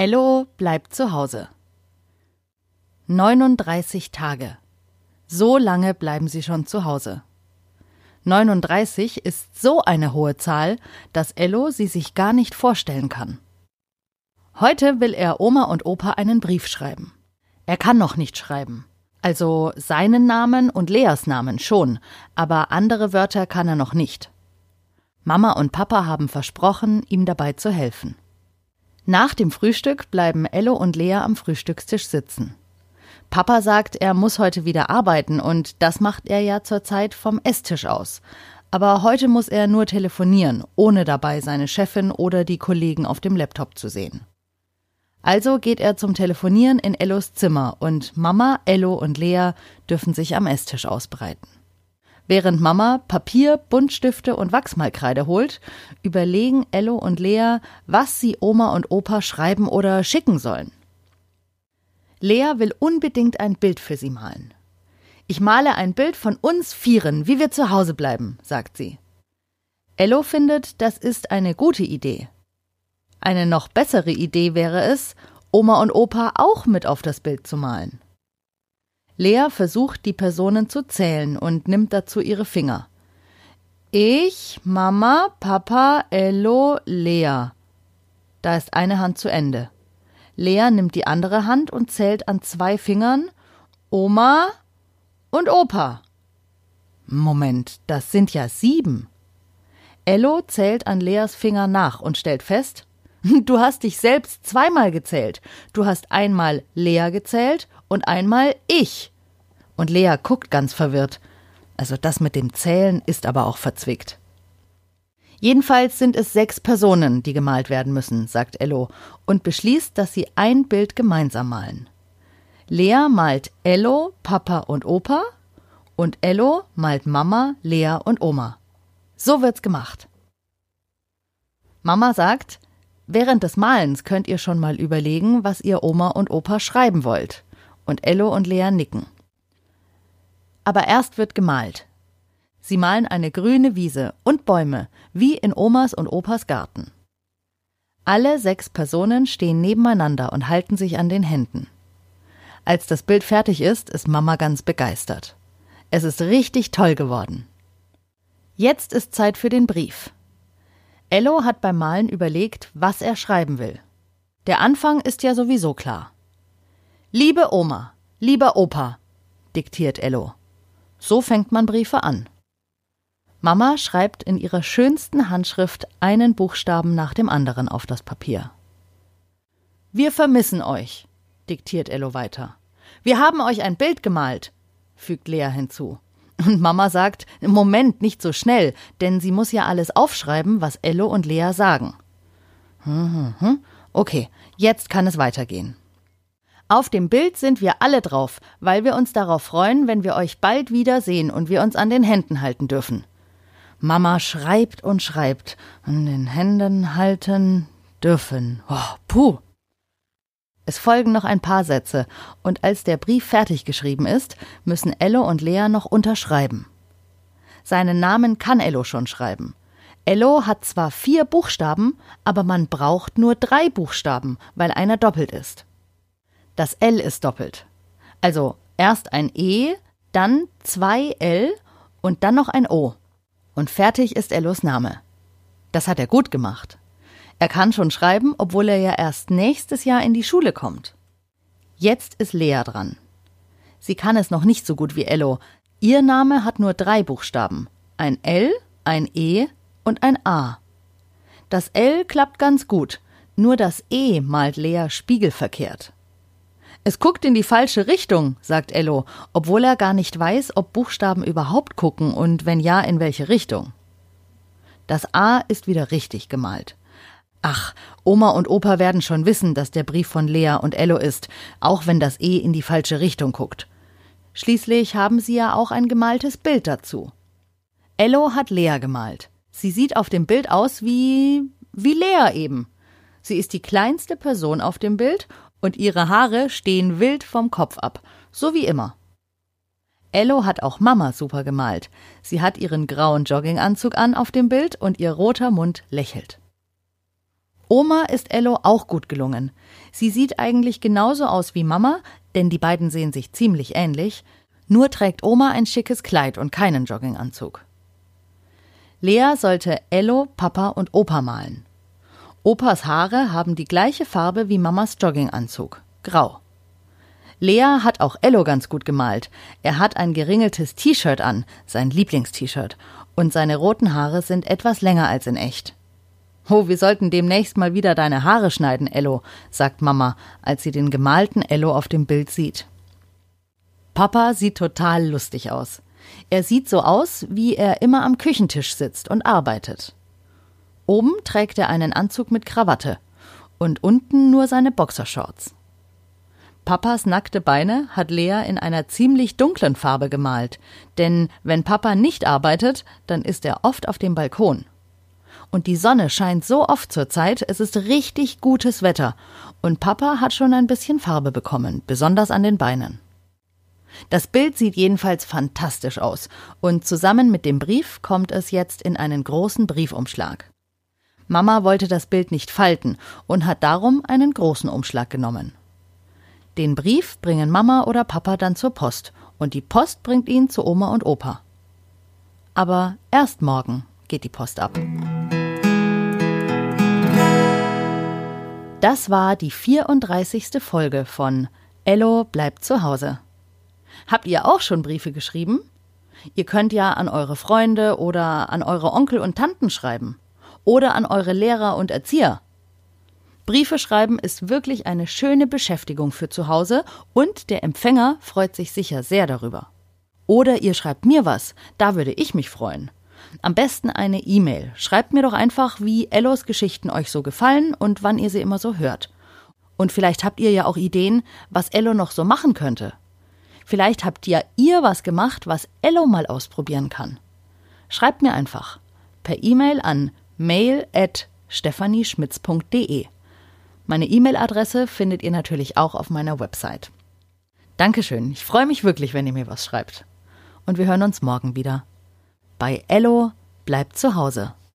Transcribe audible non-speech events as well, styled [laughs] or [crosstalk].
Ello bleibt zu Hause. 39 Tage. So lange bleiben sie schon zu Hause. 39 ist so eine hohe Zahl, dass Ello sie sich gar nicht vorstellen kann. Heute will er Oma und Opa einen Brief schreiben. Er kann noch nicht schreiben. Also seinen Namen und Leas Namen schon, aber andere Wörter kann er noch nicht. Mama und Papa haben versprochen, ihm dabei zu helfen. Nach dem Frühstück bleiben Ello und Lea am Frühstückstisch sitzen. Papa sagt, er muss heute wieder arbeiten und das macht er ja zurzeit vom Esstisch aus. Aber heute muss er nur telefonieren, ohne dabei seine Chefin oder die Kollegen auf dem Laptop zu sehen. Also geht er zum Telefonieren in Ellos Zimmer und Mama, Ello und Lea dürfen sich am Esstisch ausbreiten. Während Mama Papier, Buntstifte und Wachsmalkreide holt, überlegen Ello und Lea, was sie Oma und Opa schreiben oder schicken sollen. Lea will unbedingt ein Bild für sie malen. Ich male ein Bild von uns Vieren, wie wir zu Hause bleiben, sagt sie. Ello findet, das ist eine gute Idee. Eine noch bessere Idee wäre es, Oma und Opa auch mit auf das Bild zu malen. Lea versucht, die Personen zu zählen und nimmt dazu ihre Finger. Ich, Mama, Papa, Ello, Lea. Da ist eine Hand zu Ende. Lea nimmt die andere Hand und zählt an zwei Fingern Oma und Opa. Moment, das sind ja sieben. Ello zählt an Leas Finger nach und stellt fest, [laughs] du hast dich selbst zweimal gezählt. Du hast einmal Lea gezählt und einmal ich. Und Lea guckt ganz verwirrt. Also das mit dem Zählen ist aber auch verzwickt. Jedenfalls sind es sechs Personen, die gemalt werden müssen, sagt Ello und beschließt, dass sie ein Bild gemeinsam malen. Lea malt Ello, Papa und Opa und Ello malt Mama, Lea und Oma. So wird's gemacht. Mama sagt, während des Malens könnt ihr schon mal überlegen, was ihr Oma und Opa schreiben wollt. Und Ello und Lea nicken. Aber erst wird gemalt. Sie malen eine grüne Wiese und Bäume, wie in Omas und Opas Garten. Alle sechs Personen stehen nebeneinander und halten sich an den Händen. Als das Bild fertig ist, ist Mama ganz begeistert. Es ist richtig toll geworden. Jetzt ist Zeit für den Brief. Ello hat beim Malen überlegt, was er schreiben will. Der Anfang ist ja sowieso klar. Liebe Oma, lieber Opa, diktiert Ello. So fängt man Briefe an. Mama schreibt in ihrer schönsten Handschrift einen Buchstaben nach dem anderen auf das Papier. Wir vermissen euch, diktiert Ello weiter. Wir haben euch ein Bild gemalt, fügt Lea hinzu. Und Mama sagt, Moment, nicht so schnell, denn sie muss ja alles aufschreiben, was Ello und Lea sagen. Hm, hm, hm. Okay, jetzt kann es weitergehen. Auf dem Bild sind wir alle drauf, weil wir uns darauf freuen, wenn wir euch bald wiedersehen und wir uns an den Händen halten dürfen. Mama schreibt und schreibt, an den Händen halten dürfen. Oh, puh. Es folgen noch ein paar Sätze, und als der Brief fertig geschrieben ist, müssen Ello und Lea noch unterschreiben. Seinen Namen kann Ello schon schreiben. Ello hat zwar vier Buchstaben, aber man braucht nur drei Buchstaben, weil einer doppelt ist. Das L ist doppelt. Also erst ein E, dann zwei L und dann noch ein O. Und fertig ist Ellos Name. Das hat er gut gemacht. Er kann schon schreiben, obwohl er ja erst nächstes Jahr in die Schule kommt. Jetzt ist Lea dran. Sie kann es noch nicht so gut wie Ello. Ihr Name hat nur drei Buchstaben. Ein L, ein E und ein A. Das L klappt ganz gut, nur das E malt Lea spiegelverkehrt. Es guckt in die falsche Richtung, sagt Ello, obwohl er gar nicht weiß, ob Buchstaben überhaupt gucken und wenn ja, in welche Richtung. Das A ist wieder richtig gemalt. Ach, Oma und Opa werden schon wissen, dass der Brief von Lea und Ello ist, auch wenn das E in die falsche Richtung guckt. Schließlich haben sie ja auch ein gemaltes Bild dazu. Ello hat Lea gemalt. Sie sieht auf dem Bild aus wie wie Lea eben. Sie ist die kleinste Person auf dem Bild und ihre Haare stehen wild vom Kopf ab, so wie immer. Ello hat auch Mama super gemalt. Sie hat ihren grauen Jogginganzug an auf dem Bild und ihr roter Mund lächelt. Oma ist Ello auch gut gelungen. Sie sieht eigentlich genauso aus wie Mama, denn die beiden sehen sich ziemlich ähnlich, nur trägt Oma ein schickes Kleid und keinen Jogginganzug. Lea sollte Ello, Papa und Opa malen. Opas Haare haben die gleiche Farbe wie Mamas Jogginganzug, grau. Lea hat auch Ello ganz gut gemalt. Er hat ein geringeltes T-Shirt an, sein Lieblingst-T-Shirt, und seine roten Haare sind etwas länger als in echt. Oh, wir sollten demnächst mal wieder deine Haare schneiden, Ello, sagt Mama, als sie den gemalten Ello auf dem Bild sieht. Papa sieht total lustig aus. Er sieht so aus, wie er immer am Küchentisch sitzt und arbeitet. Oben trägt er einen Anzug mit Krawatte und unten nur seine Boxershorts. Papas nackte Beine hat Lea in einer ziemlich dunklen Farbe gemalt, denn wenn Papa nicht arbeitet, dann ist er oft auf dem Balkon. Und die Sonne scheint so oft zur Zeit, es ist richtig gutes Wetter, und Papa hat schon ein bisschen Farbe bekommen, besonders an den Beinen. Das Bild sieht jedenfalls fantastisch aus, und zusammen mit dem Brief kommt es jetzt in einen großen Briefumschlag. Mama wollte das Bild nicht falten und hat darum einen großen Umschlag genommen. Den Brief bringen Mama oder Papa dann zur Post und die Post bringt ihn zu Oma und Opa. Aber erst morgen geht die Post ab. Das war die 34. Folge von Ello bleibt zu Hause. Habt ihr auch schon Briefe geschrieben? Ihr könnt ja an eure Freunde oder an eure Onkel und Tanten schreiben. Oder an eure Lehrer und Erzieher. Briefe schreiben ist wirklich eine schöne Beschäftigung für zu Hause und der Empfänger freut sich sicher sehr darüber. Oder ihr schreibt mir was, da würde ich mich freuen. Am besten eine E-Mail. Schreibt mir doch einfach, wie Ellos Geschichten euch so gefallen und wann ihr sie immer so hört. Und vielleicht habt ihr ja auch Ideen, was Ello noch so machen könnte. Vielleicht habt ja ihr was gemacht, was Ello mal ausprobieren kann. Schreibt mir einfach per E-Mail an mail at stephanieschmitz.de. Meine E-Mail-Adresse findet ihr natürlich auch auf meiner Website. Dankeschön, ich freue mich wirklich, wenn ihr mir was schreibt. Und wir hören uns morgen wieder. Bei Ello bleibt zu Hause.